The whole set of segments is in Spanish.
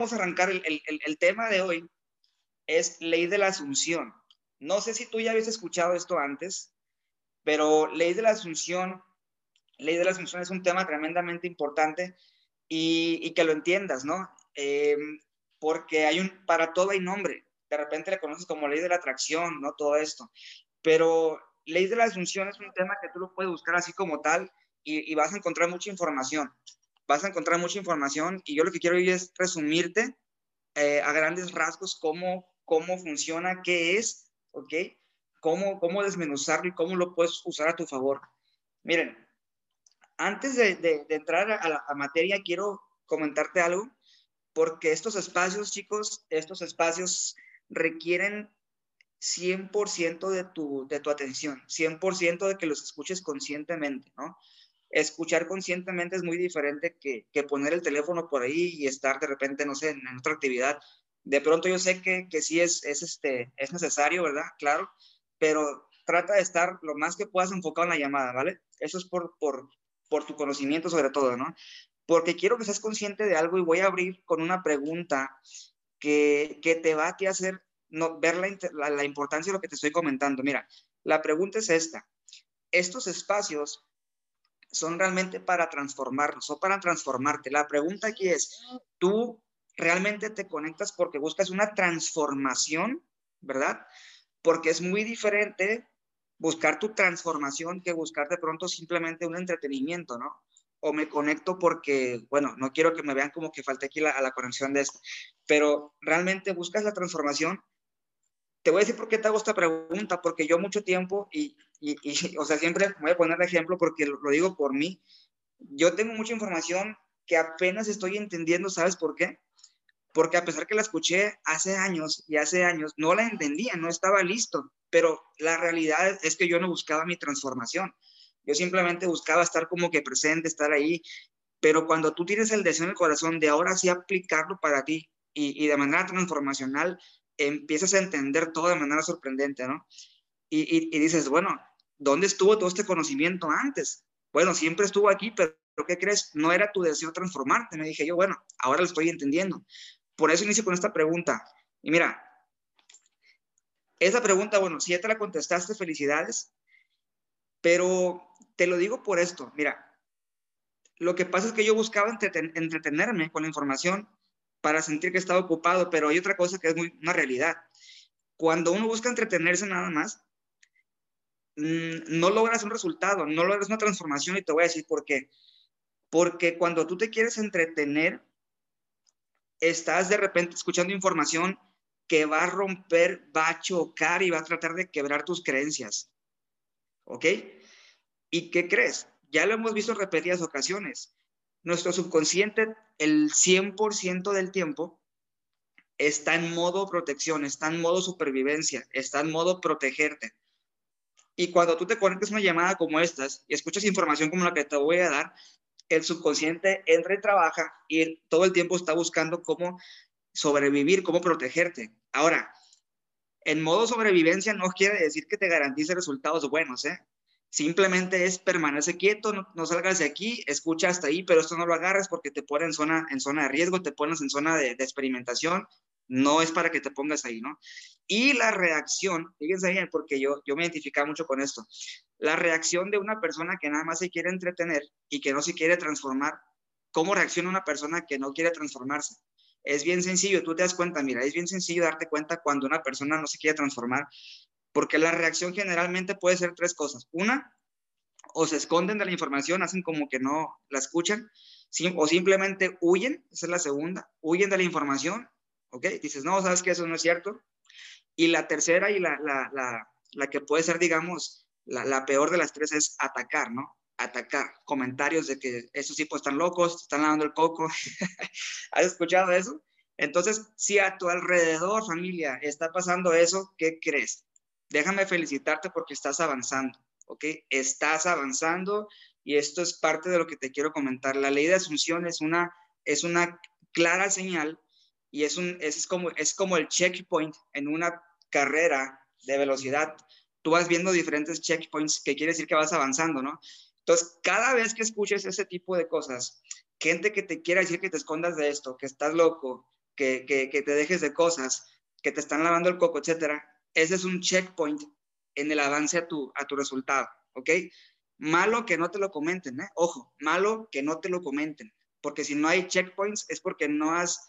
vamos a arrancar el, el, el, tema de hoy, es ley de la asunción. No sé si tú ya habías escuchado esto antes, pero ley de la asunción, ley de la asunción es un tema tremendamente importante y, y que lo entiendas, ¿no? Eh, porque hay un, para todo hay nombre. De repente le conoces como ley de la atracción, ¿no? Todo esto. Pero ley de la asunción es un tema que tú lo puedes buscar así como tal y, y vas a encontrar mucha información vas a encontrar mucha información y yo lo que quiero hoy es resumirte eh, a grandes rasgos cómo, cómo funciona, qué es, ¿ok? Cómo, cómo desmenuzarlo y cómo lo puedes usar a tu favor. Miren, antes de, de, entrar a la materia, quiero comentarte algo, porque estos espacios, chicos, estos espacios requieren 100% de tu, de tu atención, 100% de que los escuches conscientemente, ¿no? Escuchar conscientemente es muy diferente que, que, poner el teléfono por ahí y estar de repente, no sé, en, otra actividad. De pronto yo sé que, que sí es, es, este, es necesario, ¿verdad? Claro, pero trata de estar lo más que puedas enfocado en la llamada, ¿vale? Eso es por, por, por tu conocimiento sobre todo, ¿no? Porque quiero que seas consciente de algo y voy a abrir con una pregunta que, que te va a hacer no, ver la, la importancia de lo que te estoy comentando. Mira, la pregunta es esta. Estos espacios son realmente para transformarnos o para transformarte. La pregunta aquí es, ¿tú realmente te conectas porque buscas una transformación, verdad? Porque es muy diferente buscar tu transformación que buscar de pronto simplemente un entretenimiento, ¿no? O me conecto porque, bueno, no quiero que me vean como que falte aquí la, a la conexión de esto, pero realmente buscas la transformación te voy a decir por qué te hago esta pregunta, porque yo mucho tiempo, y, y, o sea, siempre voy a poner de ejemplo porque lo, lo, digo por mí, yo tengo mucha información que apenas estoy entendiendo, ¿sabes por qué? Porque a pesar que la escuché hace años y hace años, no la entendía, no estaba listo, pero la realidad es que yo no buscaba mi transformación, yo simplemente buscaba estar como que presente, estar ahí, pero cuando tú tienes el deseo en el corazón de ahora sí aplicarlo para ti y, y de manera transformacional, empiezas a entender todo de manera sorprendente, ¿no? Y, y, y, dices, bueno, ¿dónde estuvo todo este conocimiento antes? Bueno, siempre estuvo aquí, pero ¿qué crees? No era tu deseo transformarte. Me dije yo, bueno, ahora lo estoy entendiendo. Por eso inicio con esta pregunta. Y mira, esa pregunta, bueno, si ya te la contestaste, felicidades, pero te lo digo por esto, mira, lo que pasa es que yo buscaba entreten entretenerme con la información para sentir que estaba ocupado, pero hay otra cosa que es muy una realidad. Cuando uno busca entretenerse nada más, no logras un resultado, no logras una transformación y te voy a decir por qué. Porque cuando tú te quieres entretener, estás de repente escuchando información que va a romper, va a chocar y va a tratar de quebrar tus creencias. ¿Ok? ¿Y qué crees? Ya lo hemos visto repetidas ocasiones nuestro subconsciente el 100% del tiempo está en modo protección, está en modo supervivencia, está en modo protegerte. Y cuando tú te conectas una llamada como estas y escuchas información como la que te voy a dar, el subconsciente entra y trabaja y todo el tiempo está buscando cómo sobrevivir, cómo protegerte. Ahora, en modo sobrevivencia no quiere decir que te garantice resultados buenos, ¿eh? Simplemente es permanece quieto, no, salgas de aquí, escucha hasta ahí, pero esto no lo agarres porque te pone en zona, en zona de riesgo, te pones en zona de, de experimentación, no es para que te pongas ahí, ¿no? Y la reacción, fíjense bien, porque yo, yo me identificaba mucho con esto, la reacción de una persona que nada más se quiere entretener y que no se quiere transformar, ¿cómo reacciona una persona que no quiere transformarse? Es bien sencillo, tú te das cuenta, mira, es bien sencillo darte cuenta cuando una persona no se quiere transformar porque la reacción generalmente puede ser tres cosas. Una, o se esconden de la información, hacen como que no la escuchan, o simplemente huyen, esa es la segunda, huyen de la información, ¿ok? Dices, no, sabes que eso no es cierto. Y la tercera y la, la, la, la que puede ser, digamos, la, peor de las tres es atacar, ¿no? Atacar comentarios de que esos tipos están locos, están lavando el coco. ¿Has escuchado eso? Entonces, si a tu alrededor, familia, está pasando eso, ¿qué crees? déjame felicitarte porque estás avanzando, ¿ok? Estás avanzando y esto es parte de lo que te quiero comentar. La ley de asunción es una, es una clara señal y es, un, es, como, es como el checkpoint en una carrera de velocidad. Tú vas viendo diferentes checkpoints que quiere decir que vas avanzando, ¿no? Entonces, cada vez que escuches ese tipo de cosas, gente que te quiera decir que te escondas de esto, que estás loco, que, que, te dejes de cosas, que te están lavando el coco, etcétera, ese es un checkpoint en el avance a tu, a tu resultado, ¿ok? Malo que no te lo comenten, ¿eh? Ojo, malo que no te lo comenten, porque si no hay checkpoints es porque no has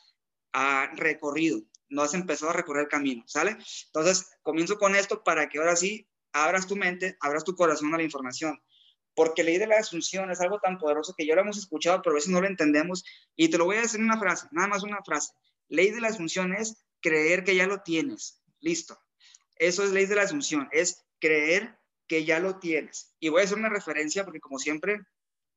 ah, recorrido, no has empezado a recorrer el camino, ¿sale? Entonces, comienzo con esto para que ahora sí abras tu mente, abras tu corazón a la información porque ley de la asunción es algo tan poderoso que ya lo hemos escuchado, pero a veces no lo entendemos. Y te lo voy a decir en una frase, nada más una frase. Ley de la asunción es creer que ya lo tienes. Listo. Eso es ley de la asunción, es creer que ya lo tienes. Y voy a hacer una referencia porque como siempre,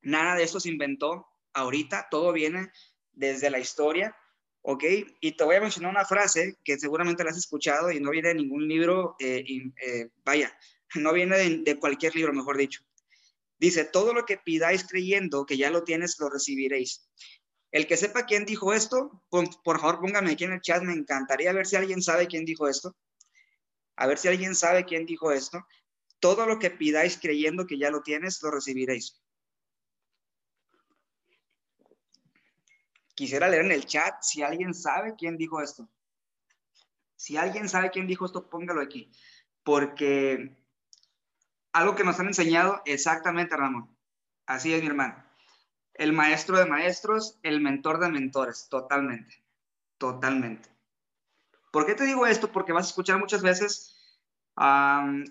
nada de esto se inventó ahorita, todo viene desde la historia, ¿ok? Y te voy a mencionar una frase que seguramente la has escuchado y no viene de ningún libro, eh, eh, vaya, no viene de cualquier libro, mejor dicho. Dice, todo lo que pidáis creyendo que ya lo tienes, lo recibiréis. El que sepa quién dijo esto, por, favor póngame aquí en el chat, me encantaría ver si alguien sabe quién dijo esto. A ver si alguien sabe quién dijo esto. Todo lo que pidáis creyendo que ya lo tienes, lo recibiréis. Quisiera leer en el chat si alguien sabe quién dijo esto. Si alguien sabe quién dijo esto, póngalo aquí. Porque algo que nos han enseñado exactamente, Ramón. Así es, mi hermano. El maestro de maestros, el mentor de mentores, totalmente, totalmente. ¿Por qué te digo esto? Porque vas a escuchar muchas veces,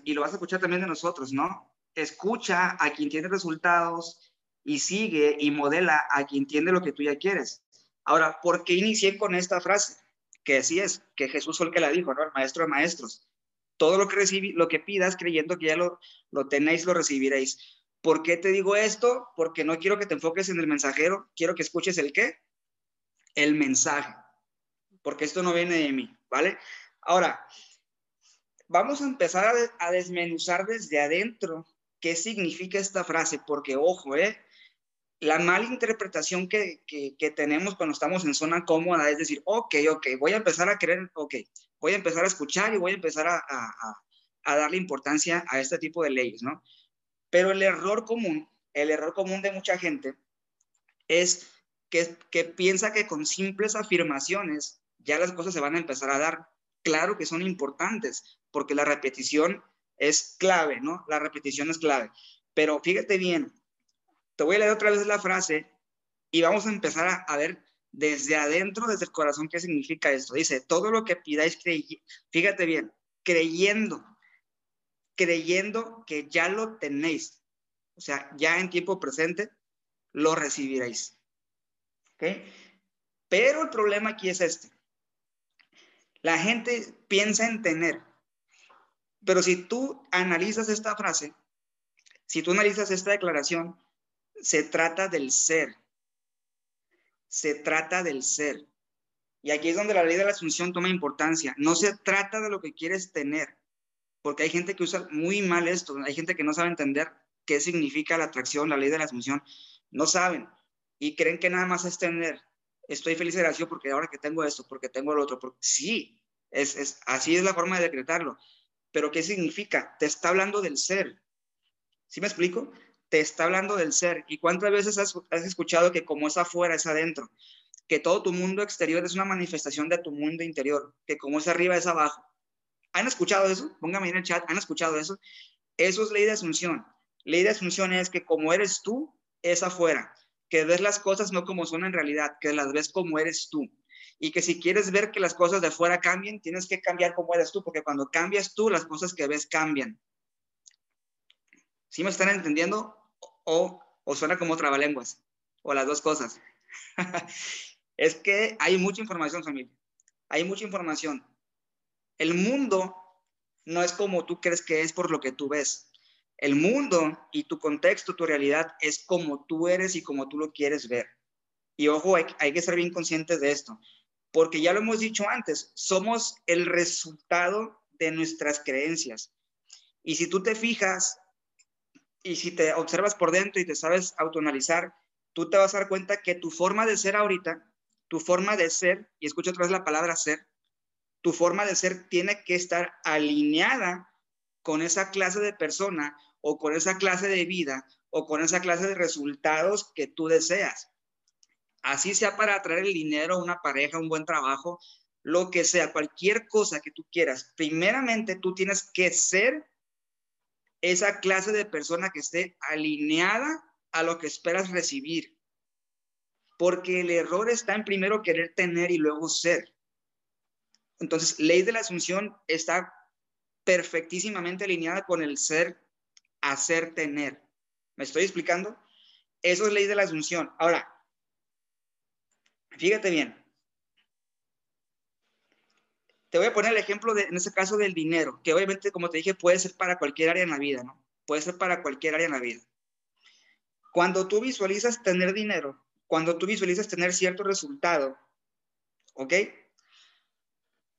y lo vas a escuchar también de nosotros, ¿no? Escucha a quien tiene resultados y sigue y modela a quien tiene lo que tú ya quieres. Ahora, ¿por qué inicié con esta frase? Que así es, que Jesús fue el que la dijo, ¿no? El maestro de maestros todo lo que, recibí, lo que pidas creyendo que ya lo, lo tenéis, lo recibiréis. ¿Por qué te digo esto? Porque no quiero que te enfoques en el mensajero, quiero que escuches el qué? El mensaje. Porque esto no viene de mí, ¿vale? Ahora, vamos a empezar a, desmenuzar desde adentro qué significa esta frase, porque ojo, ¿eh? La mala interpretación que, que, tenemos cuando estamos en zona cómoda es decir, ok, ok, voy a empezar a creer, ok, voy a empezar a escuchar y voy a empezar a, a, darle importancia a este tipo de leyes, ¿no? Pero el error común, el error común de mucha gente es que, que piensa que con simples afirmaciones ya las cosas se van a empezar a dar. Claro que son importantes, porque la repetición es clave, ¿no? La repetición es clave. Pero fíjate bien, te voy a leer otra vez la frase y vamos a empezar a, ver desde adentro, desde el corazón, ¿qué significa esto? Dice, todo lo que pidáis, fíjate bien, creyendo, creyendo que ya lo tenéis, o sea, ya en tiempo presente, lo recibiréis. ¿Ok? Pero el problema aquí es este. La gente piensa en tener, pero si tú analizas esta frase, si tú analizas esta declaración, se trata del ser se trata del ser. Y aquí es donde la ley de la asunción toma importancia. No se trata de lo que quieres tener, porque hay gente que usa muy mal esto, hay gente que no sabe entender qué significa la atracción, la ley de la asunción. No saben y creen que nada más es tener. Estoy feliz de gracia porque ahora que tengo esto, porque tengo el otro. Porque, sí, es, es, así es la forma de decretarlo. Pero ¿qué significa? Te está hablando del ser. ¿Sí me explico? Te está hablando del ser. ¿Y cuántas veces has, escuchado que como es afuera, es adentro? Que todo tu mundo exterior es una manifestación de tu mundo interior, que como es arriba, es abajo. ¿Han escuchado eso? Póngame en el chat, ¿han escuchado eso? Eso es ley de asunción. Ley de asunción es que como eres tú, es afuera. Que ves las cosas no como son en realidad, que las ves como eres tú. Y que si quieres ver que las cosas de afuera cambien, tienes que cambiar como eres tú, porque cuando cambias tú, las cosas que ves cambian. ¿Sí me están entendiendo? O, o suena como trabalenguas, o las dos cosas. es que hay mucha información, familia. Hay mucha información. El mundo no es como tú crees que es por lo que tú ves. El mundo y tu contexto, tu realidad, es como tú eres y como tú lo quieres ver. Y ojo, hay, hay que ser bien conscientes de esto, porque ya lo hemos dicho antes, somos el resultado de nuestras creencias. Y si tú te fijas y si te observas por dentro y te sabes autoanalizar, tú te vas a dar cuenta que tu forma de ser ahorita, tu forma de ser, y escucha otra vez la palabra ser, tu forma de ser tiene que estar alineada con esa clase de persona o con esa clase de vida o con esa clase de resultados que tú deseas. Así sea para atraer el dinero, una pareja, un buen trabajo, lo que sea, cualquier cosa que tú quieras. Primeramente, tú tienes que ser esa clase de persona que esté alineada a lo que esperas recibir. Porque el error está en primero querer tener y luego ser. Entonces, ley de la asunción está perfectísimamente alineada con el ser, hacer, tener. ¿Me estoy explicando? Eso es ley de la asunción. Ahora, fíjate bien. Te voy a poner el ejemplo de, en este caso del dinero, que obviamente, como te dije, puede ser para cualquier área en la vida, ¿no? Puede ser para cualquier área en la vida. Cuando tú visualizas tener dinero, cuando tú visualizas tener cierto resultado, ¿ok?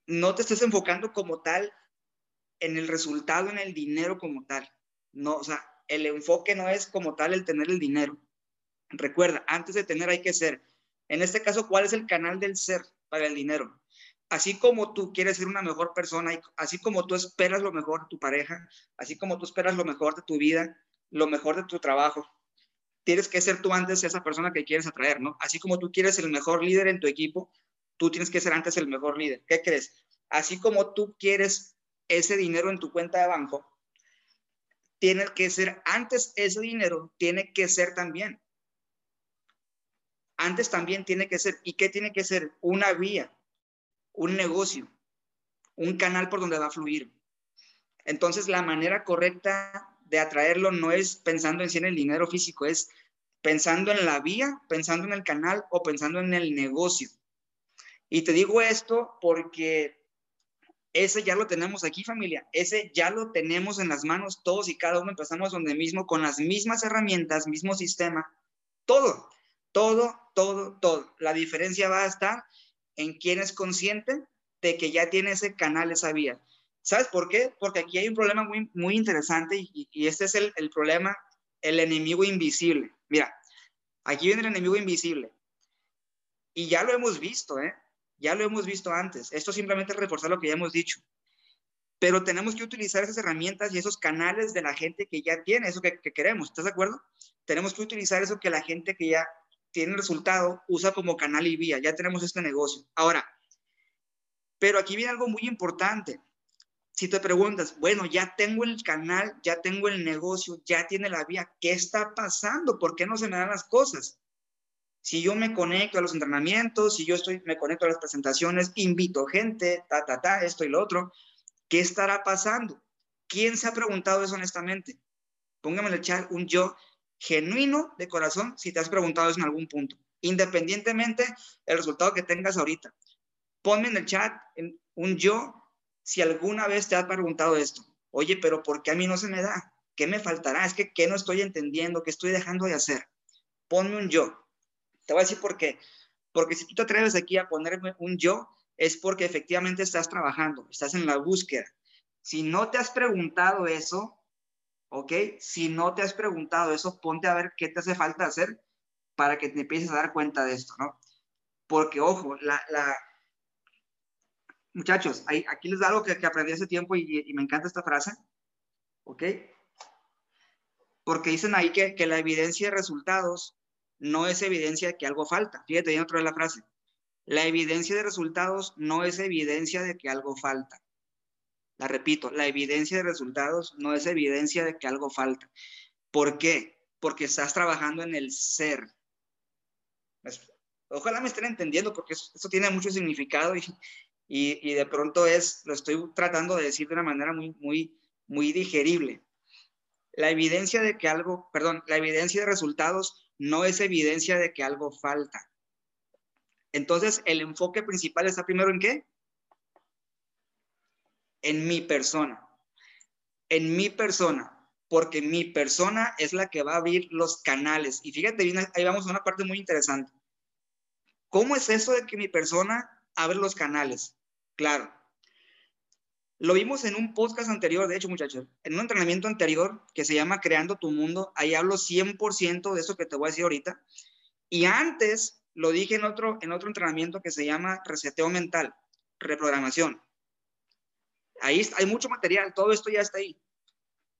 No te estés enfocando como tal en el resultado, en el dinero como tal. No, o sea, el enfoque no es como tal el tener el dinero. Recuerda, antes de tener hay que ser. En este caso, ¿cuál es el canal del ser para el dinero? Así como tú quieres ser una mejor persona, así como tú esperas lo mejor de tu pareja, así como tú esperas lo mejor de tu vida, lo mejor de tu trabajo, tienes que ser tú antes esa persona que quieres atraer, ¿no? Así como tú quieres el mejor líder en tu equipo, tú tienes que ser antes el mejor líder. ¿Qué crees? Así como tú quieres ese dinero en tu cuenta de banco, tiene que ser antes ese dinero, tiene que ser también. Antes también tiene que ser, ¿y qué tiene que ser? Una vía, un negocio, un canal por donde va a fluir. Entonces, la manera correcta de atraerlo no es pensando en sí en el dinero físico, es pensando en la vía, pensando en el canal o pensando en el negocio. Y te digo esto porque ese ya lo tenemos aquí, familia. Ese ya lo tenemos en las manos todos y cada uno empezamos donde mismo, con las mismas herramientas, mismo sistema, todo, todo, todo, todo. La diferencia va a estar en quién es consciente de que ya tiene ese canal, esa vía. ¿Sabes por qué? Porque aquí hay un problema muy, interesante y, este es el, el problema, el enemigo invisible. Mira, aquí viene el enemigo invisible. Y ya lo hemos visto, ¿eh? Ya lo hemos visto antes. Esto simplemente es reforzar lo que ya hemos dicho. Pero tenemos que utilizar esas herramientas y esos canales de la gente que ya tiene eso que, que queremos. ¿Estás de acuerdo? Tenemos que utilizar eso que la gente que ya tiene resultado usa como canal y vía. Ya tenemos este negocio. Ahora, pero aquí viene algo muy importante. Si te preguntas, bueno, ya tengo el canal, ya tengo el negocio, ya tiene la vía, ¿qué está pasando? ¿Por qué no se me dan las cosas? Si yo me conecto a los entrenamientos, si yo estoy, me conecto a las presentaciones, invito gente, ta, ta, ta, esto y lo otro, ¿qué estará pasando? ¿Quién se ha preguntado eso honestamente? Póngame en el chat un yo genuino de corazón si te has preguntado eso en algún punto, independientemente del resultado que tengas ahorita. Ponme en el chat un yo si alguna vez te has preguntado esto. Oye, pero ¿por qué a mí no se me da? ¿Qué me faltará? Es que ¿qué no estoy entendiendo? ¿Qué estoy dejando de hacer? Ponme un yo. Te voy a decir por qué. Porque si tú te atreves aquí a ponerme un yo, es porque efectivamente estás trabajando, estás en la búsqueda. Si no te has preguntado eso, ¿ok? Si no te has preguntado eso, ponte a ver qué te hace falta hacer para que te empieces a dar cuenta de esto, ¿no? Porque, ojo, la, muchachos, aquí les da algo que, que aprendí hace tiempo y, y, me encanta esta frase, ¿ok? Porque dicen ahí que, que la evidencia de resultados no es evidencia de que algo falta. Fíjate bien otra vez la frase. La evidencia de resultados no es evidencia de que algo falta. La repito, la evidencia de resultados no es evidencia de que algo falta. ¿Por qué? Porque estás trabajando en el ser. Ojalá me estén entendiendo porque eso, tiene mucho significado y, y, y, de pronto es, lo estoy tratando de decir de una manera muy, muy, muy digerible. La evidencia de que algo, perdón, la evidencia de resultados no es evidencia de que algo falta. Entonces, el enfoque principal está primero en qué? En mi persona. En mi persona. Porque mi persona es la que va a abrir los canales. Y fíjate bien, ahí vamos a una parte muy interesante. ¿Cómo es eso de que mi persona abre los canales? Claro. Lo vimos en un podcast anterior, de hecho, muchachos, en un entrenamiento anterior que se llama Creando tu Mundo. Ahí hablo 100% de eso que te voy a decir ahorita. Y antes lo dije en otro, en otro entrenamiento que se llama Reseteo Mental, Reprogramación. Ahí hay mucho material, todo esto ya está ahí.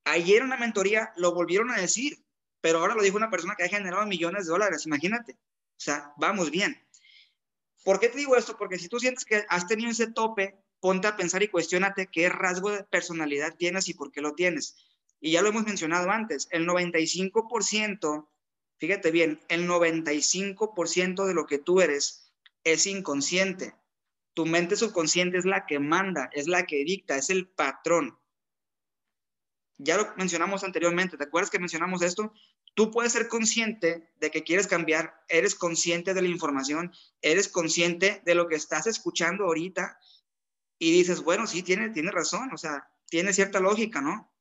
Ayer en una mentoría lo volvieron a decir, pero ahora lo dijo una persona que ha generado millones de dólares, imagínate. O sea, vamos bien. ¿Por qué te digo esto? Porque si tú sientes que has tenido ese tope, ponte a pensar y cuestionate qué rasgo de personalidad tienes y por qué lo tienes. Y ya lo hemos mencionado antes, el 95%, fíjate bien, el 95% de lo que tú eres es inconsciente. Tu mente subconsciente es la que manda, es la que dicta, es el patrón. Ya lo mencionamos anteriormente, ¿te acuerdas que mencionamos esto? Tú puedes ser consciente de que quieres cambiar, eres consciente de la información, eres consciente de lo que estás escuchando ahorita y dices, bueno, sí, tiene, tiene razón, o sea, tiene cierta lógica, ¿no?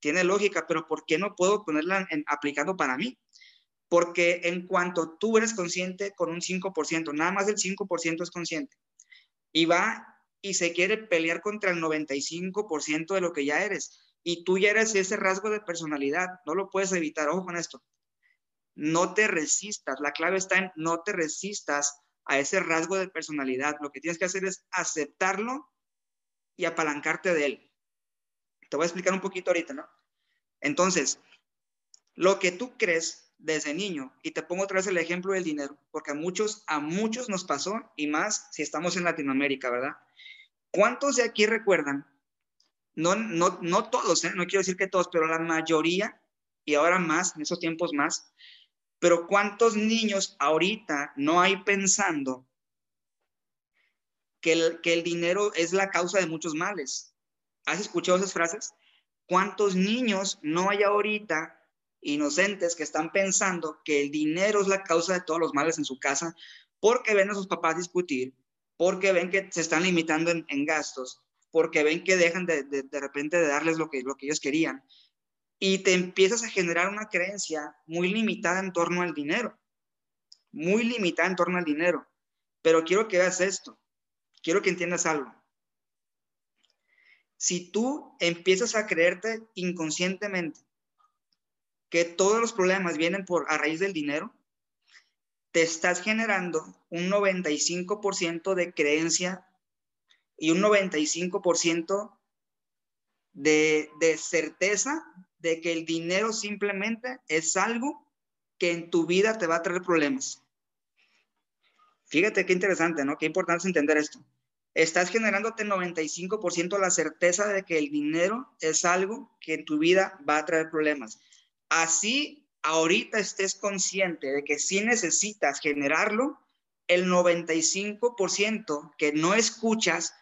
Tiene lógica, pero ¿por qué no puedo ponerla en, aplicando para mí? Porque en cuanto tú eres consciente con un 5%, nada más del 5% es consciente, y va y se quiere pelear contra el 95% de lo que ya eres y tú ya eres ese rasgo de personalidad, no lo puedes evitar, ojo con esto. No te resistas, la clave está en no te resistas a ese rasgo de personalidad. Lo que tienes que hacer es aceptarlo y apalancarte de él. Te voy a explicar un poquito ahorita, ¿no? Entonces, lo que tú crees desde niño, y te pongo otra vez el ejemplo del dinero, porque a muchos, a muchos nos pasó, y más si estamos en Latinoamérica, ¿verdad? ¿Cuántos de aquí recuerdan no, no, no todos, ¿eh? no quiero decir que todos, pero la mayoría, y ahora más, en esos tiempos más, pero ¿cuántos niños ahorita no hay pensando que el, que el dinero es la causa de muchos males? ¿Has escuchado esas frases? ¿Cuántos niños no hay ahorita inocentes que están pensando que el dinero es la causa de todos los males en su casa porque ven a sus papás discutir, porque ven que se están limitando en gastos, porque ven que dejan de, de, repente de darles lo que, lo que ellos querían. Y te empiezas a generar una creencia muy limitada en torno al dinero, muy limitada en torno al dinero. Pero quiero que veas esto, quiero que entiendas algo. Si tú empiezas a creerte inconscientemente que todos los problemas vienen por a raíz del dinero, te estás generando un 95% de creencia y un 95% de, de certeza de que el dinero simplemente es algo que en tu vida te va a traer problemas. Fíjate qué interesante, ¿no? Qué importante es entender esto. Estás generándote 95% la certeza de que el dinero es algo que en tu vida va a traer problemas. Así, ahorita estés consciente de que si necesitas generarlo, el 95% que no escuchas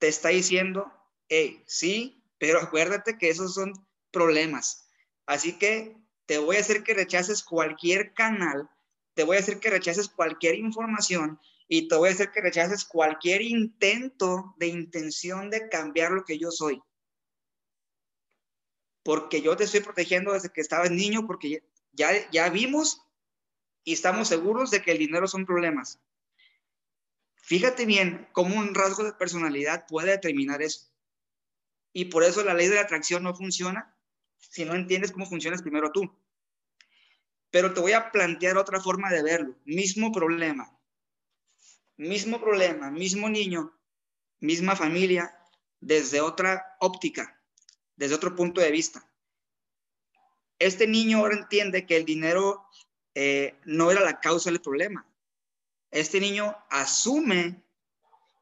te está diciendo, hey, sí, pero acuérdate que esos son problemas. Así que te voy a hacer que rechaces cualquier canal, te voy a hacer que rechaces cualquier información y te voy a hacer que rechaces cualquier intento de intención de cambiar lo que yo soy. Porque yo te estoy protegiendo desde que estabas niño, porque ya, ya vimos y estamos seguros de que el dinero son problemas. Fíjate bien cómo un rasgo de personalidad puede determinar eso. Y por eso la ley de la atracción no funciona si no entiendes cómo funcionas primero tú. Pero te voy a plantear otra forma de verlo. Mismo problema. Mismo problema, mismo niño, misma familia, desde otra óptica, desde otro punto de vista. Este niño ahora entiende que el dinero eh, no era la causa del problema este niño asume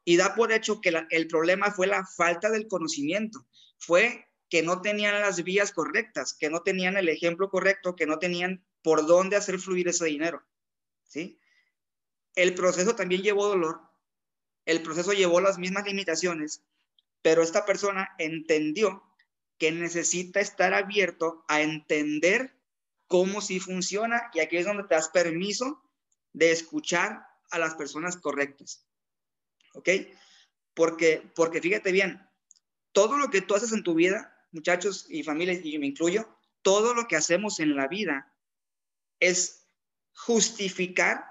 y da por hecho que el problema fue la falta del conocimiento, fue que no tenían las vías correctas, que no tenían el ejemplo correcto, que no tenían por dónde hacer fluir ese dinero. ¿sí? El proceso también llevó dolor, el proceso llevó las mismas limitaciones, pero esta persona entendió que necesita estar abierto a entender cómo sí funciona y aquí es donde te das permiso de escuchar a las personas correctas. ¿Ok? Porque, porque fíjate bien, todo lo que tú haces en tu vida, muchachos y familias, y me incluyo, todo lo que hacemos en la vida es justificar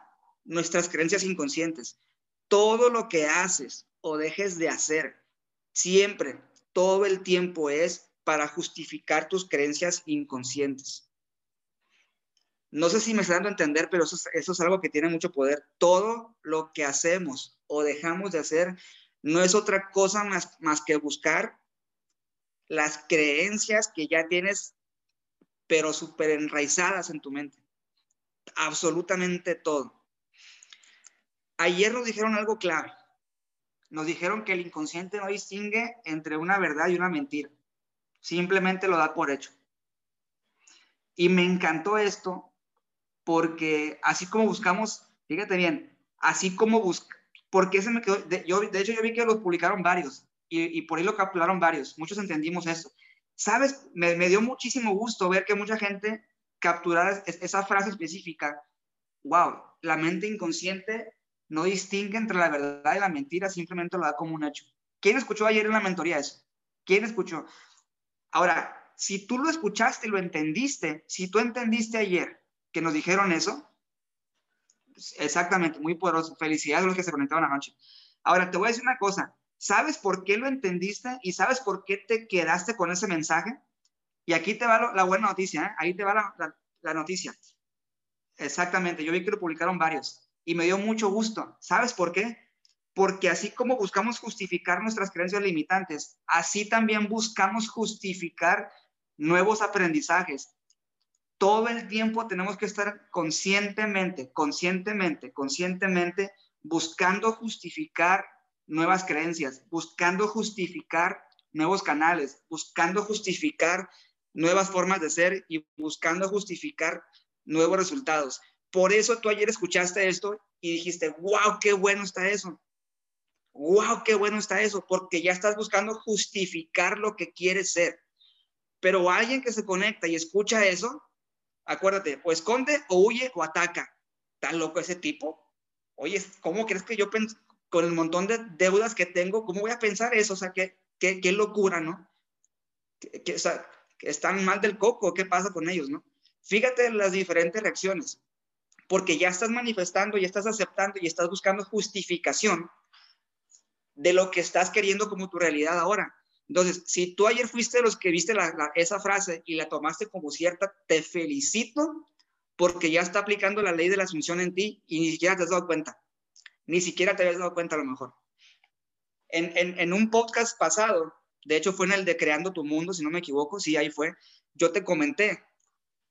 nuestras creencias inconscientes. Todo lo que haces o dejes de hacer, siempre, todo el tiempo es para justificar tus creencias inconscientes. No sé si me está dando a entender, pero eso es, algo que tiene mucho poder. Todo lo que hacemos o dejamos de hacer no es otra cosa más, más que buscar las creencias que ya tienes, pero súper enraizadas en tu mente. absolutamente todo. Ayer nos dijeron algo clave. Nos dijeron que el inconsciente no distingue entre una verdad y una mentira. Simplemente lo da por hecho. Y me encantó esto porque así como buscamos, fíjate bien, así como busca, porque se me quedó, de, yo, de hecho yo vi que los publicaron varios y, por ahí lo capturaron varios, muchos entendimos eso. ¿Sabes? Me, me dio muchísimo gusto ver que mucha gente capturara esa frase específica. Wow, la mente inconsciente no distingue entre la verdad y la mentira, simplemente lo da como un hecho. ¿Quién escuchó ayer en la mentoría eso? ¿Quién escuchó? Ahora, si tú lo escuchaste y lo entendiste, si tú entendiste ayer que nos dijeron eso, exactamente, muy poderoso. Felicidades a los que se conectaron anoche. Ahora, te voy a decir una cosa. ¿Sabes por qué lo entendiste y sabes por qué te quedaste con ese mensaje? Y aquí te va la buena noticia, ¿eh? ahí te va la noticia. Exactamente, yo vi que lo publicaron varios y me dio mucho gusto. ¿Sabes por qué? Porque así como buscamos justificar nuestras creencias limitantes, así también buscamos justificar nuevos aprendizajes. Todo el tiempo tenemos que estar conscientemente, conscientemente, conscientemente buscando justificar nuevas creencias, buscando justificar nuevos canales, buscando justificar nuevas formas de ser y buscando justificar nuevos resultados. Por eso tú ayer escuchaste esto y dijiste, wow, qué bueno está eso. Wow, qué bueno está eso, porque ya estás buscando justificar lo que quieres ser. Pero alguien que se conecta y escucha eso, acuérdate, o esconde o huye o ataca. Tan loco ese tipo. Oye, ¿cómo crees que yo con el montón de deudas que tengo, cómo voy a pensar eso? O sea, qué, qué, qué locura, ¿no? Que, o sea, están mal del coco, ¿qué pasa con ellos, no? Fíjate las diferentes reacciones, porque ya estás manifestando, ya estás aceptando y estás buscando justificación de lo que estás queriendo como tu realidad ahora. Entonces, si tú ayer fuiste de los que viste esa frase y la tomaste como cierta, te felicito porque ya está aplicando la ley de la asunción en ti y ni siquiera te has dado cuenta. Ni siquiera te habías dado cuenta a lo mejor. En, un podcast pasado, de hecho fue en el de Creando tu Mundo, si no me equivoco, sí, ahí fue, yo te comenté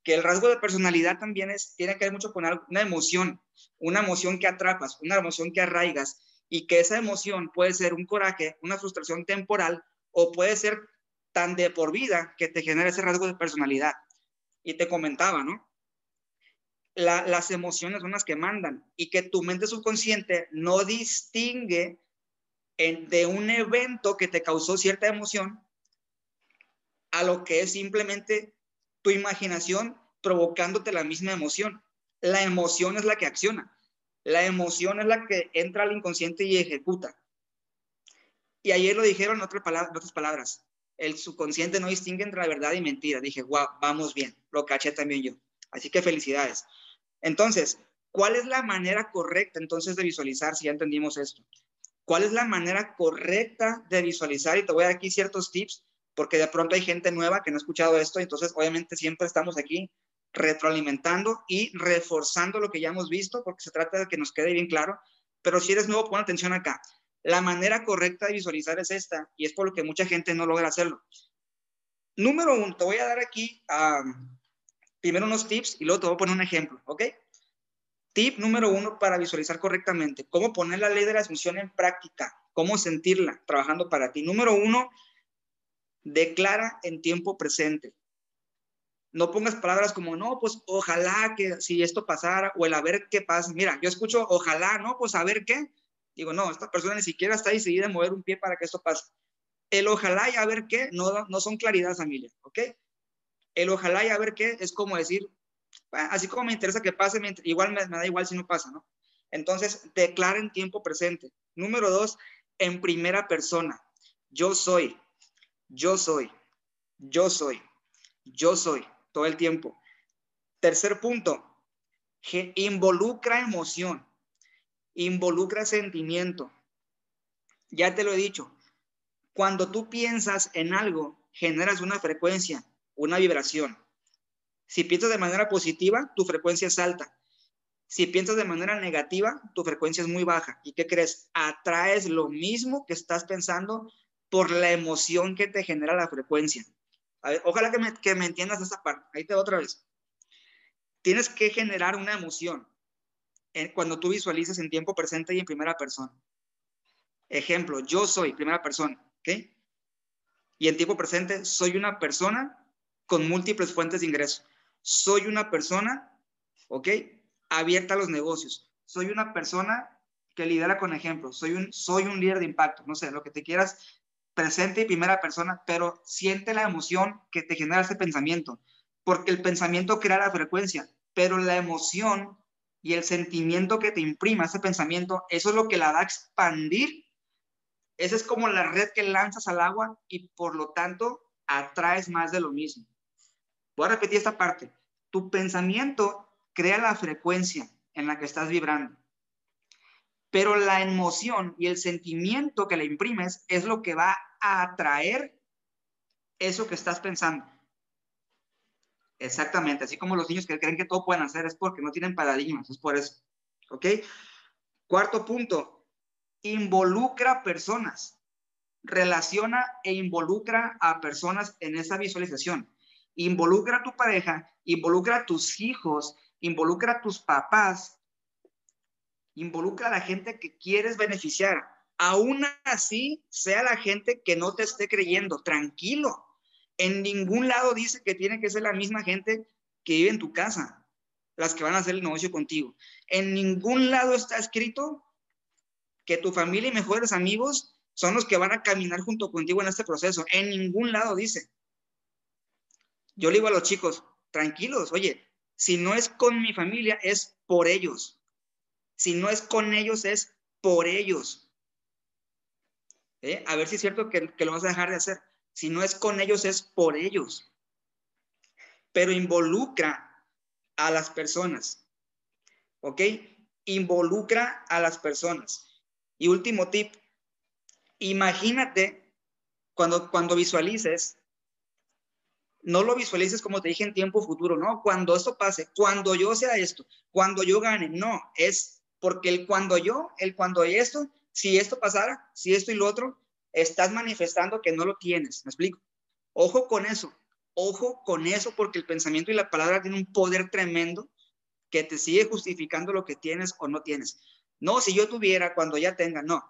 que el rasgo de personalidad también es, tiene que ver mucho con una emoción, una emoción que atrapas, una emoción que arraigas y que esa emoción puede ser un coraje, una frustración temporal o puede ser tan de por vida que te genera ese rasgo de personalidad. Y te comentaba, ¿no? las emociones son las que mandan y que tu mente subconsciente no distingue de un evento que te causó cierta emoción a lo que es simplemente tu imaginación provocándote la misma emoción. La emoción es la que acciona. La emoción es la que entra al inconsciente y ejecuta. Y ayer lo dijeron en, otras palabras, El subconsciente no distingue entre la verdad y mentira. Dije, wow, vamos bien. Lo caché también yo. Así que felicidades. Entonces, ¿cuál es la manera correcta entonces de visualizar si ya entendimos esto? ¿Cuál es la manera correcta de visualizar? Y te voy a dar aquí ciertos tips, porque de pronto hay gente nueva que no ha escuchado esto, entonces obviamente siempre estamos aquí retroalimentando y reforzando lo que ya hemos visto, porque se trata de que nos quede bien claro. Pero si eres nuevo, pon atención acá. La manera correcta de visualizar es esta, y es por lo que mucha gente no logra hacerlo. Número uno, te voy a dar aquí primero unos tips y luego te voy a poner un ejemplo, ¿ok? Tip número uno para visualizar correctamente, cómo poner la ley de la asunción en práctica, cómo sentirla trabajando para ti. Número uno, declara en tiempo presente. No pongas palabras como, no, pues ojalá que si esto pasara, o el a ver qué pasa. Mira, yo escucho, ojalá, no, pues a ver qué. Digo, no, esta persona ni siquiera está decidida a mover un pie para que esto pase. El ojalá y a ver qué no, no son claridad, familia, ¿ok? El ojalá y a ver qué es como decir, así como me interesa que pase, igual me, da igual si no pasa, ¿no? Entonces, declara en tiempo presente. Número dos, en primera persona. Yo soy, yo soy, yo soy, yo soy, todo el tiempo. Tercer punto, involucra emoción involucra sentimiento. Ya te lo he dicho, cuando tú piensas en algo, generas una frecuencia, una vibración. Si piensas de manera positiva, tu frecuencia es alta. Si piensas de manera negativa, tu frecuencia es muy baja. ¿Y qué crees? Atraes lo mismo que estás pensando por la emoción que te genera la frecuencia. Ojalá que me, que me entiendas esta parte. Ahí te otra vez. tienes que generar una emoción cuando tú visualizas en tiempo presente y en primera persona. Ejemplo, yo soy primera persona, ¿ok? Y en tiempo presente soy una persona con múltiples fuentes de ingreso. Soy una persona, ¿ok? Abierta a los negocios. Soy una persona que lidera con ejemplos. Soy un, soy un líder de impacto. No sé, lo que te quieras, presente y primera persona, pero siente la emoción que te genera ese pensamiento. Porque el pensamiento crea la frecuencia, pero la emoción y el sentimiento que te imprima ese pensamiento, eso es lo que la da a expandir. Esa es como la red que lanzas al agua y por lo tanto atraes más de lo mismo. Voy a repetir esta parte. Tu pensamiento crea la frecuencia en la que estás vibrando. Pero la emoción y el sentimiento que le imprimes es lo que va a atraer eso que estás pensando. Exactamente, así como los niños que creen que todo pueden hacer es porque no tienen paradigmas, es por eso. ¿Ok? Cuarto punto, involucra personas, relaciona e involucra a personas en esa visualización. Involucra a tu pareja, involucra a tus hijos, involucra a tus papás, involucra a la gente que quieres beneficiar. Aún así, sea la gente que no te esté creyendo, tranquilo. En ningún lado dice que tiene que ser la misma gente que vive en tu casa, las que van a hacer el negocio contigo. En ningún lado está escrito que tu familia y mejores amigos son los que van a caminar junto contigo en este proceso. En ningún lado dice. Yo le digo a los chicos, tranquilos, oye, si no es con mi familia, es por ellos. Si no es con ellos, es por ellos. ¿Eh? A ver si es cierto que, lo vas a dejar de hacer. Si no es con ellos, es por ellos. Pero involucra a las personas. ¿Ok? Involucra a las personas. Y último tip, imagínate cuando, cuando visualices, no lo visualices como te dije en tiempo futuro, no, cuando esto pase, cuando yo sea esto, cuando yo gane, no, es porque el cuando yo, el cuando esto, si esto pasara, si esto y lo otro, estás manifestando que no lo tienes. ¿Me explico? Ojo con eso, ojo con eso, porque el pensamiento y la palabra tienen un poder tremendo que te sigue justificando lo que tienes o no tienes. No, si yo tuviera, cuando ya tenga, no.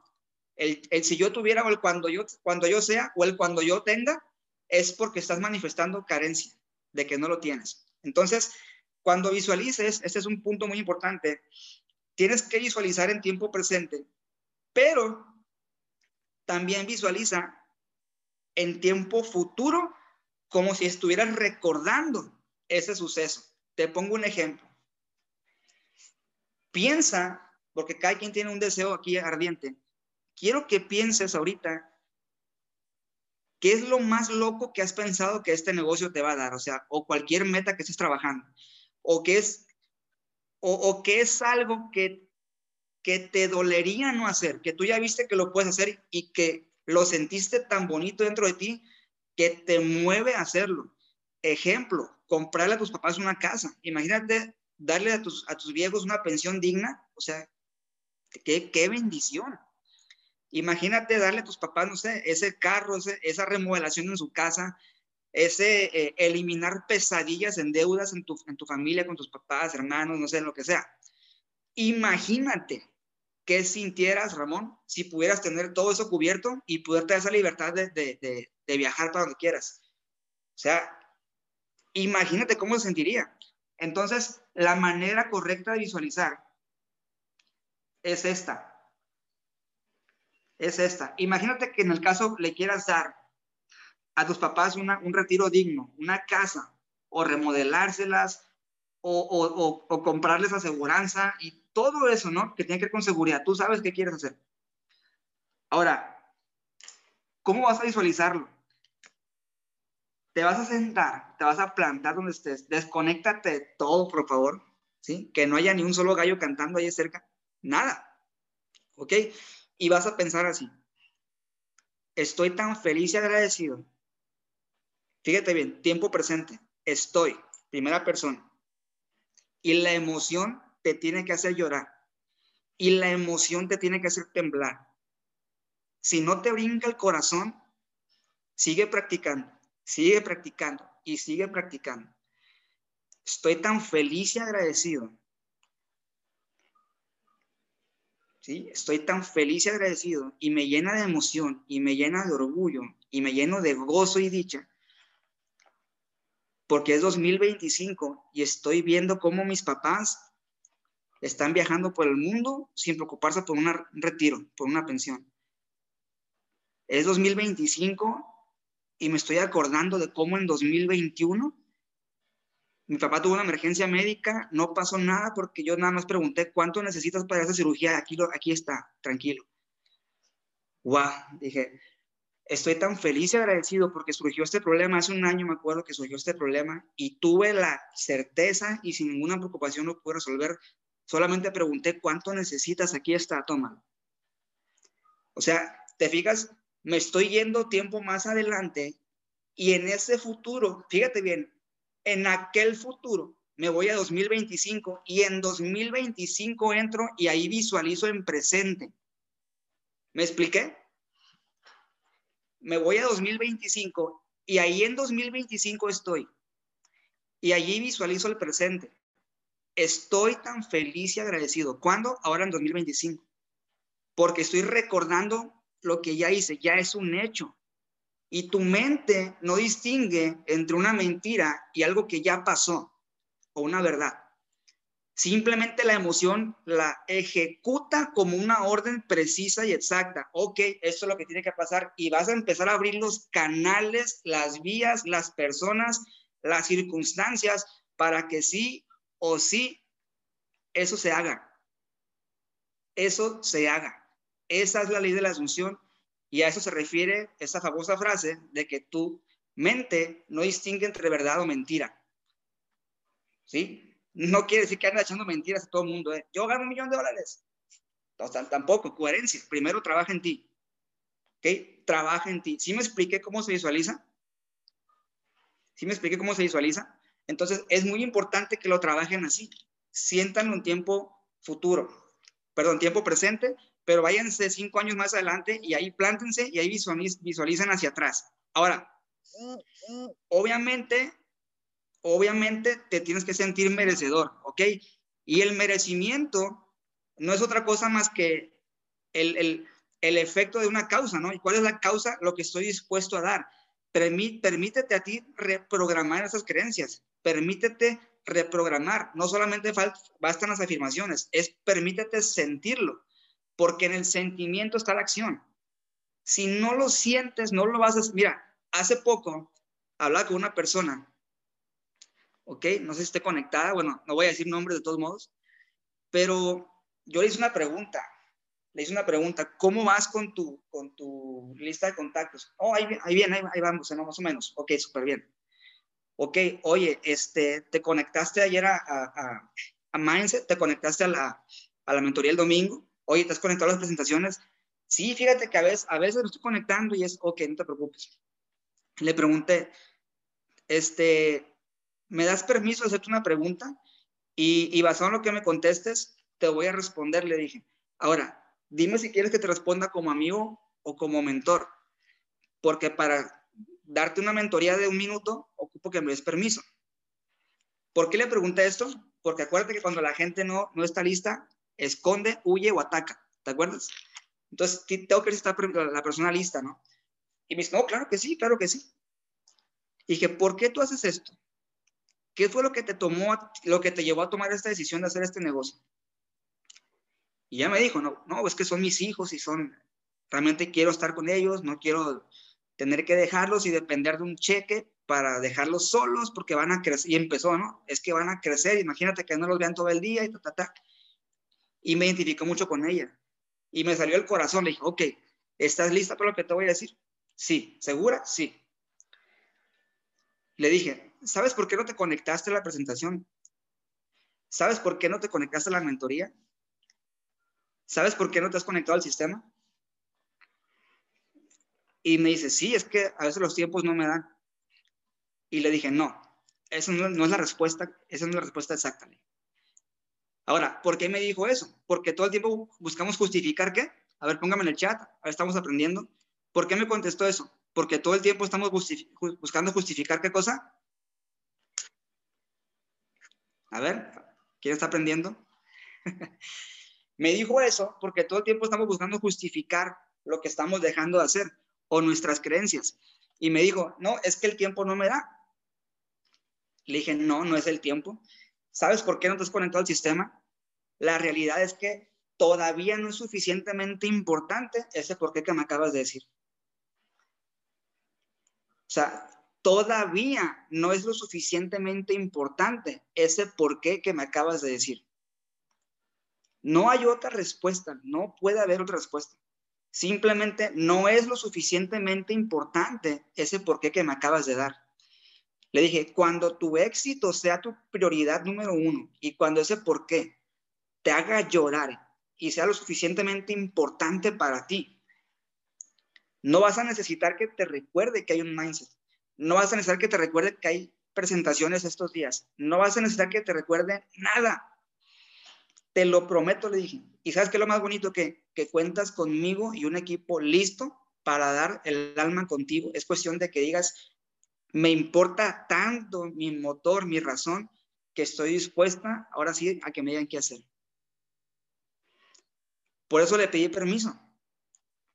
El, el si yo tuviera o el cuando yo, cuando yo sea o el cuando yo tenga, es porque estás manifestando carencia de que no lo tienes. Entonces, cuando visualices, este es un punto muy importante, tienes que visualizar en tiempo presente, pero también visualiza en tiempo futuro como si estuvieras recordando ese suceso. Te pongo un ejemplo. Piensa, porque cada quien tiene un deseo aquí ardiente, quiero que pienses ahorita qué es lo más loco que has pensado que este negocio te va a dar, o sea, o cualquier meta que estés trabajando, o qué es o, que es algo que, que te dolería no hacer, que tú ya viste que lo puedes hacer y que lo sentiste tan bonito dentro de ti que te mueve a hacerlo. Ejemplo, comprarle a tus papás una casa. Imagínate darle a tus, a tus viejos una pensión digna. O sea, qué, qué bendición. Imagínate darle a tus papás, no sé, ese carro, esa remodelación en su casa, ese eh, eliminar pesadillas en deudas en tu, en tu familia, con tus papás, hermanos, no sé, lo que sea. Imagínate qué sintieras, Ramón, si pudieras tener todo eso cubierto y poder tener esa libertad de, de, de, viajar para donde quieras. O sea, imagínate cómo se sentiría. Entonces, la manera correcta de visualizar es esta. Es esta. Imagínate que en el caso le quieras dar a tus papás un retiro digno, una casa, o remodelárselas, o, o, comprarles aseguranza y todo eso, ¿no? Que tiene que ver con seguridad. Tú sabes qué quieres hacer. Ahora, ¿cómo vas a visualizarlo? Te vas a sentar, te vas a plantar donde estés, desconéctate de todo, por favor, ¿sí? Que no haya ni un solo gallo cantando ahí cerca, nada, ¿ok? Y vas a pensar así, estoy tan feliz y agradecido Fíjate bien, tiempo presente, estoy, primera persona. Y la emoción te tiene que hacer llorar. Y la emoción te tiene que hacer temblar. Si no te brinca el corazón, sigue practicando, sigue practicando y sigue practicando. Estoy tan feliz y agradecido. ¿Sí? Estoy tan feliz y agradecido y me llena de emoción y me llena de orgullo y me lleno de gozo y dicha porque es 2025 y estoy viendo cómo mis papás están viajando por el mundo sin preocuparse por un retiro, por una pensión. Es 2025 y me estoy acordando de cómo en 2021 mi papá tuvo una emergencia médica, no pasó nada porque yo nada más pregunté cuánto necesitas para esa cirugía, aquí, aquí está, tranquilo. Wow, dije, estoy tan feliz y agradecido porque surgió este problema, hace un año me acuerdo que surgió este problema y tuve la certeza y sin ninguna preocupación lo pude resolver. Solamente pregunté cuánto necesitas, aquí está, toma. O sea, te fijas, me estoy yendo tiempo más adelante y en ese futuro, fíjate bien, en aquel futuro me voy a 2025 y en 2025 entro y ahí visualizo en presente. ¿Me expliqué? Me voy a 2025 y ahí en 2025 estoy. Y allí visualizo el presente. Estoy tan feliz y agradecido. ¿Cuándo? Ahora en 2025. Porque estoy recordando lo que ya hice, ya es un hecho. Y tu mente no distingue entre una mentira y algo que ya pasó o una verdad. Simplemente la emoción la ejecuta como una orden precisa y exacta. Ok, esto es lo que tiene que pasar y vas a empezar a abrir los canales, las vías, las personas, las circunstancias para que sí o sí eso se haga. Eso se haga. Esa es la ley de la asunción y a eso se refiere esa famosa frase de que tu mente no distingue entre verdad o mentira. ¿Sí? No quiere decir que anda echando mentiras a todo el mundo. ¿eh? Yo gano un millón de dólares. No, tampoco, coherencia. Primero trabaja en ti. ¿Ok? Trabaja en ti. ¿Sí me expliqué cómo se visualiza? ¿Sí me expliqué cómo se visualiza? Entonces, es muy importante que lo trabajen así. Sientan un tiempo futuro, perdón, tiempo presente pero váyanse cinco años más adelante y ahí plántense y ahí visualicen hacia atrás. Ahora, obviamente, obviamente te tienes que sentir merecedor, ¿ok? Y el merecimiento no es otra cosa más que el, el, el efecto de una causa, ¿no? ¿Y cuál es la causa? Lo que estoy dispuesto a dar. permítete a ti reprogramar esas creencias. Permítete reprogramar. No solamente bastan las afirmaciones, es permítete sentirlo porque en el sentimiento está la acción. Si no lo sientes, no lo vas a... Mira, hace poco hablaba con una persona, ¿ok? No sé si esté conectada, bueno, no voy a decir nombres de todos modos, pero yo le hice una pregunta, le hice una pregunta, ¿cómo vas con tu, con tu lista de contactos? Oh, ahí, ahí bien, ahí, vamos, más o menos, ok, súper bien. Ok, oye, este, te conectaste ayer a, a, a Mindset, te conectaste a la, a la mentoría el domingo, oye, ¿te has conectado a las presentaciones? Sí, fíjate que a veces, a veces me estoy conectando y es, ok, no te preocupes. Le pregunté, este, ¿me das permiso de hacerte una pregunta? Y, y basado en lo que me contestes, te voy a responder, le dije. Ahora, dime si quieres que te responda como amigo o como mentor, porque para darte una mentoría de un minuto, ocupo que me des permiso. ¿Por qué le pregunté esto? Porque acuérdate que cuando la gente no, no está lista, esconde, huye o ataca. ¿Te acuerdas? Entonces, tengo que estar la persona lista, ¿no? Y me dice, no, claro que sí, claro que sí. Y dije, ¿por qué tú haces esto? ¿Qué fue lo que te tomó, lo que te llevó a tomar esta decisión de hacer este negocio? Y ya me dijo, no, no, es que son mis hijos y son, realmente quiero estar con ellos, no quiero tener que dejarlos y depender de un cheque para dejarlos solos porque van a crecer. Y empezó, ¿no? Es que van a crecer, imagínate que no los vean todo el día y ta, ta, ta y me identificó mucho con ella. Y me salió el corazón, le dije, ok, ¿estás lista para lo que te voy a decir? Sí, ¿segura? Sí. Le dije, ¿sabes por qué no te conectaste a la presentación? ¿Sabes por qué no te conectaste a la mentoría? ¿Sabes por qué no te has conectado al sistema? Y me dice, sí, es que a veces los tiempos no me dan. Y le dije, no, esa no, es la respuesta, esa no es la respuesta exacta. Ahora, ¿por qué me dijo eso? Porque todo el tiempo buscamos justificar qué. A ver, póngame en el chat, ahora estamos aprendiendo. ¿Por qué me contestó eso? Porque todo el tiempo estamos buscando justificar qué cosa. A ver, ¿quién está aprendiendo? me dijo eso porque todo el tiempo estamos buscando justificar lo que estamos dejando de hacer o nuestras creencias. Y me dijo, no, es que el tiempo no me da. Le dije, no, no es el tiempo. ¿Sabes por qué no te has conectado al sistema? La realidad es que todavía no es suficientemente importante ese por qué que me acabas de decir. O sea, todavía no es lo suficientemente importante ese por qué que me acabas de decir. No hay otra respuesta, no puede haber otra respuesta. Simplemente no es lo suficientemente importante ese por qué que me acabas de dar. Le dije, cuando tu éxito sea tu prioridad número uno y cuando ese por qué te haga llorar y sea lo suficientemente importante para ti, no vas a necesitar que te recuerde que hay un mindset. No vas a necesitar que te recuerde que hay presentaciones estos días. No vas a necesitar que te recuerde nada. Te lo prometo, le dije. Y sabes qué es lo más bonito que, que cuentas conmigo y un equipo listo para dar el alma contigo. Es cuestión de que digas, me importa tanto mi motor, mi razón, que estoy dispuesta ahora sí a que me digan qué hacer. Por eso le pedí permiso,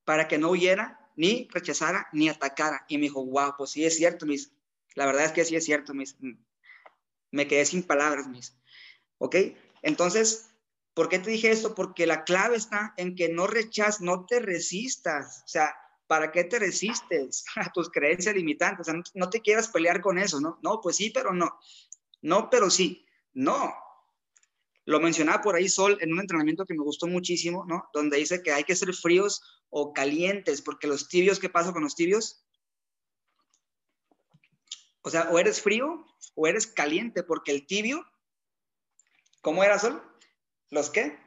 para que no huyera, ni rechazara, ni atacara. Y me dijo, wow, pues sí es cierto, mis. La verdad es que sí es cierto, mis. Me quedé sin palabras, mis. ¿Ok? Entonces, ¿por qué te dije esto? Porque la clave está en que no rechazas, no te resistas. O sea, ¿para qué te resistes a tus creencias limitantes? O sea, no, te quieras pelear con eso, ¿no? No, pues sí, pero no. No, pero sí. No. Lo mencionaba por ahí Sol en un entrenamiento que me gustó muchísimo, ¿no? Donde dice que hay que ser fríos o calientes, porque los tibios, ¿qué pasa con los tibios? O sea, o eres frío o eres caliente, porque el tibio, ¿cómo era Sol? ¿Los qué?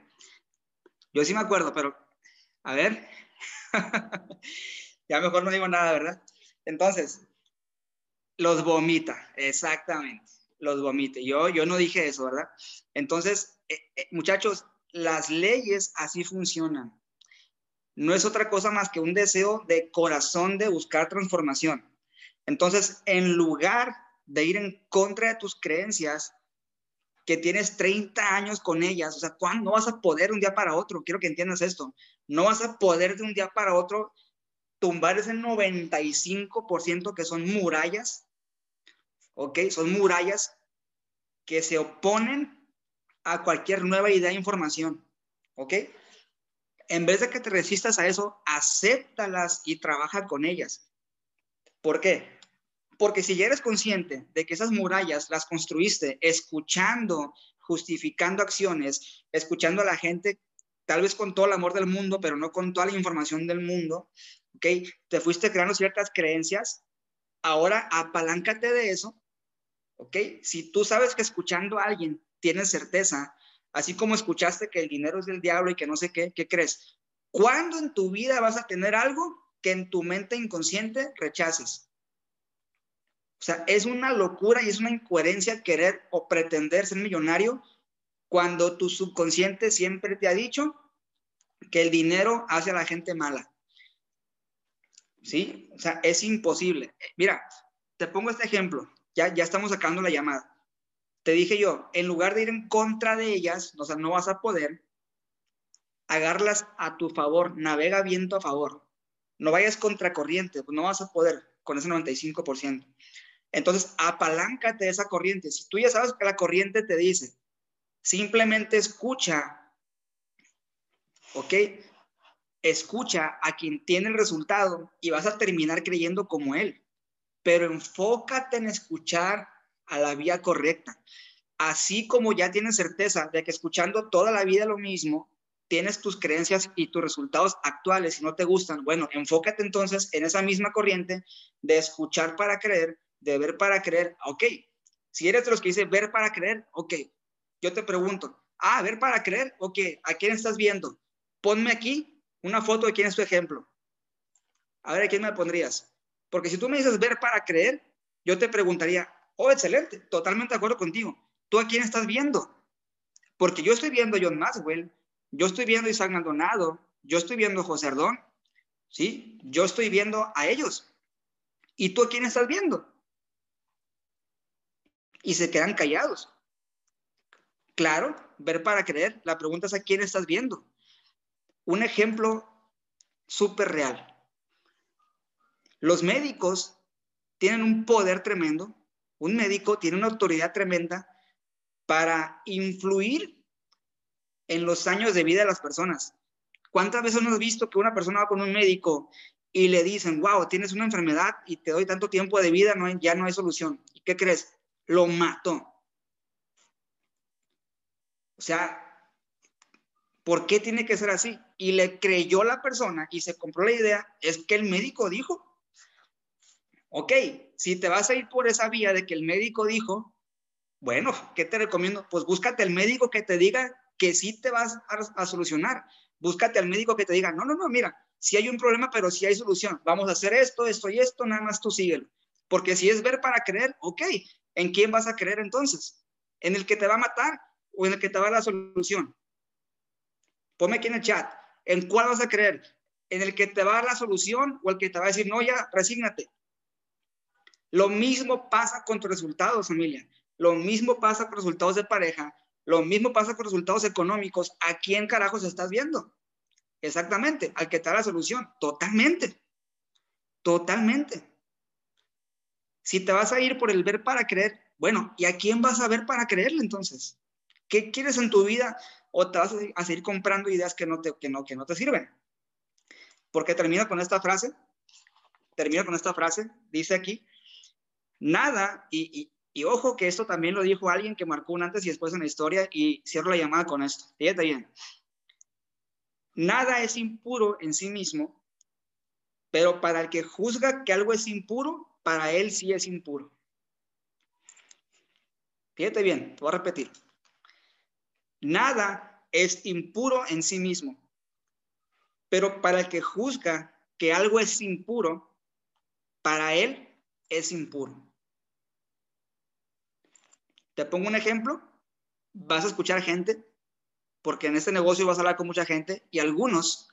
Yo sí me acuerdo, pero a ver, ya mejor no digo nada, ¿verdad? Entonces, los vomita, exactamente, los vomita. Yo, yo no dije eso, ¿verdad? Entonces, eh, eh, muchachos, las leyes así funcionan. No es otra cosa más que un deseo de corazón de buscar transformación. Entonces, en lugar de ir en contra de tus creencias, que tienes 30 años con ellas, o sea, ¿cuándo vas a poder un día para otro? Quiero que entiendas esto. No vas a poder de un día para otro tumbar ese 95% que son murallas, ¿ok? Son murallas que se oponen a cualquier nueva idea e información, ¿ok? En vez de que te resistas a eso, acéptalas y trabaja con ellas. ¿Por qué? Porque si ya eres consciente de que esas murallas las construiste escuchando, justificando acciones, escuchando a la gente, tal vez con todo el amor del mundo, pero no con toda la información del mundo, ¿ok? Te fuiste creando ciertas creencias, ahora apaláncate de eso, ¿ok? Si tú sabes que escuchando a alguien tienes certeza, así como escuchaste que el dinero es del diablo y que no sé qué, ¿qué crees? ¿Cuándo en tu vida vas a tener algo que en tu mente inconsciente rechaces? O sea, es una locura y es una incoherencia querer o pretender ser millonario cuando tu subconsciente siempre te ha dicho que el dinero hace a la gente mala. ¿Sí? O sea, es imposible. Mira, te pongo este ejemplo. Ya, ya estamos sacando la llamada. Te dije yo, en lugar de ir en contra de ellas, o sea, no vas a poder, agarlas a tu favor, navega viento a favor. No vayas contracorriente, pues no vas a poder con ese 95%. Entonces, apaláncate esa corriente. Si tú ya sabes que la corriente te dice, simplemente escucha, ¿ok? Escucha a quien tiene el resultado y vas a terminar creyendo como él. Pero enfócate en escuchar a la vía correcta. Así como ya tienes certeza de que escuchando toda la vida lo mismo, tienes tus creencias y tus resultados actuales y no te gustan, bueno, enfócate entonces en esa misma corriente de escuchar para creer de ver para creer, ok. Si eres de los que dice ver para creer, ok. Yo te pregunto, ah, ver para creer, ok. ¿A quién estás viendo? Ponme aquí una foto de quién es tu ejemplo. A ver, ¿a quién me pondrías? Porque si tú me dices ver para creer, yo te preguntaría, oh, excelente, totalmente de acuerdo contigo. ¿Tú a quién estás viendo? Porque yo estoy viendo a John Maxwell, yo estoy viendo a Isaac Maldonado, yo estoy viendo a José Ardón, ¿sí? Yo estoy viendo a ellos. ¿Y tú a quién estás viendo? y se quedan callados. Claro, ver para creer. La pregunta es a quién estás viendo. Un ejemplo súper real. Los médicos tienen un poder tremendo. Un médico tiene una autoridad tremenda para influir en los años de vida de las personas. ¿Cuántas veces hemos visto que una persona va con un médico y le dicen, wow, tienes una enfermedad y te doy tanto tiempo de vida, no, ya no hay solución? ¿Y qué crees? Lo mató. O sea, ¿por qué tiene que ser así? Y le creyó la persona y se compró la idea, es que el médico dijo. Ok, si te vas a ir por esa vía de que el médico dijo, bueno, ¿qué te recomiendo? Pues búscate el médico que te diga que sí te vas a, solucionar. Búscate al médico que te diga, no, no, no, mira, si hay un problema, pero si hay solución. Vamos a hacer esto, esto y esto, nada más tú síguelo. Porque si es ver para creer, ok, ¿en quién vas a creer entonces? ¿En el que te va a matar o en el que te va a dar la solución? Ponme aquí en el chat, ¿en cuál vas a creer? ¿En el que te va a dar la solución o el que te va a decir, no, ya, resígnate? Lo mismo pasa con tus resultados, familia. Lo mismo pasa con resultados de pareja. Lo mismo pasa con resultados económicos. ¿A quién carajos estás viendo? Exactamente, al que te da la solución. Totalmente. Totalmente. Si te vas a ir por el ver para creer, bueno, ¿y a quién vas a ver para creerle entonces? ¿Qué quieres en tu vida? ¿O te vas a seguir comprando ideas que no te, que no, que no te sirven? Porque termino con esta frase. Termino con esta frase. Dice aquí, nada, y, ojo que esto también lo dijo alguien que marcó un antes y después en la historia y cierro la llamada con esto. Fíjate bien. Nada es impuro en sí mismo, pero para el que juzga que algo es impuro, para él sí es impuro. Fíjate bien, te voy a repetir. Nada es impuro en sí mismo, pero para el que juzga que algo es impuro, para él es impuro. Te pongo un ejemplo, vas a escuchar gente, porque en este negocio vas a hablar con mucha gente y algunos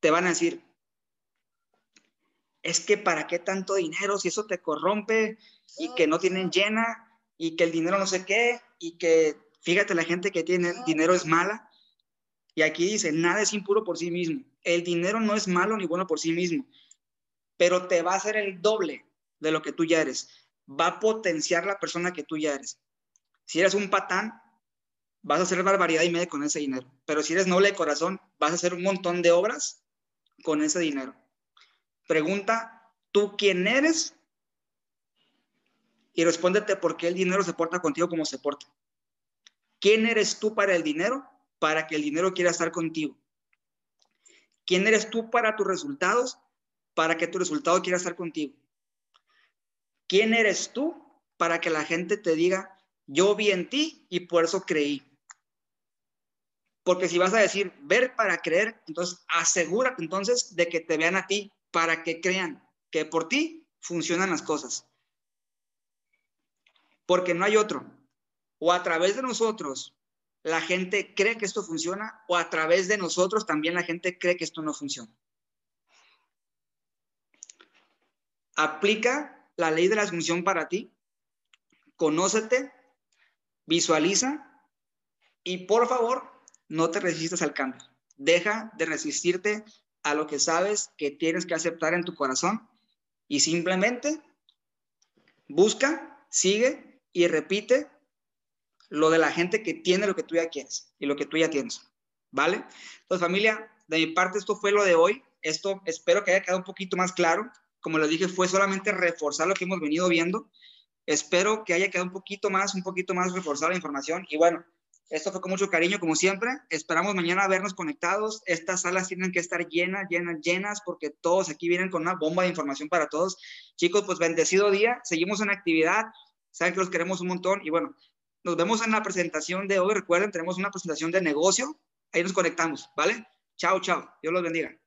te van a decir, es que para qué tanto dinero si eso te corrompe y que no tienen llena y que el dinero no sé qué y que fíjate la gente que tiene dinero es mala. Y aquí dice, nada es impuro por sí mismo. El dinero no es malo ni bueno por sí mismo, pero te va a hacer el doble de lo que tú ya eres. Va a potenciar la persona que tú ya eres. Si eres un patán, vas a hacer barbaridad y media con ese dinero. Pero si eres noble de corazón, vas a hacer un montón de obras con ese dinero. Pregunta, ¿tú quién eres? Y respóndete por qué el dinero se porta contigo como se porta. ¿Quién eres tú para el dinero? Para que el dinero quiera estar contigo. ¿Quién eres tú para tus resultados? Para que tu resultado quiera estar contigo. ¿Quién eres tú para que la gente te diga, yo vi en ti y por eso creí. Porque si vas a decir ver para creer, entonces asegúrate entonces de que te vean a ti para que crean que por ti funcionan las cosas. Porque no hay otro. O a través de nosotros la gente cree que esto funciona o a través de nosotros también la gente cree que esto no funciona. Aplica la ley de la asunción para ti. Conócete Visualiza y por favor, no te resistas al cambio. Deja de resistirte a lo que sabes que tienes que aceptar en tu corazón y simplemente busca, sigue y repite lo de la gente que tiene lo que tú ya quieres y lo que tú ya tienes. ¿Vale? Entonces, familia, de mi parte esto fue lo de hoy. Esto espero que haya quedado un poquito más claro. Como les dije, fue solamente reforzar lo que hemos venido viendo. Espero que haya quedado un poquito más, un poquito más reforzada la información. Y bueno, esto fue con mucho cariño, como siempre. Esperamos mañana vernos conectados. Estas salas tienen que estar llenas, llenas, llenas, porque todos aquí vienen con una bomba de información para todos. Chicos, pues bendecido día. Seguimos en actividad. Saben que los queremos un montón. Y bueno, nos vemos en la presentación de hoy. Recuerden, tenemos una presentación de negocio. Ahí nos conectamos, ¿vale? Chao, chao. Dios los bendiga.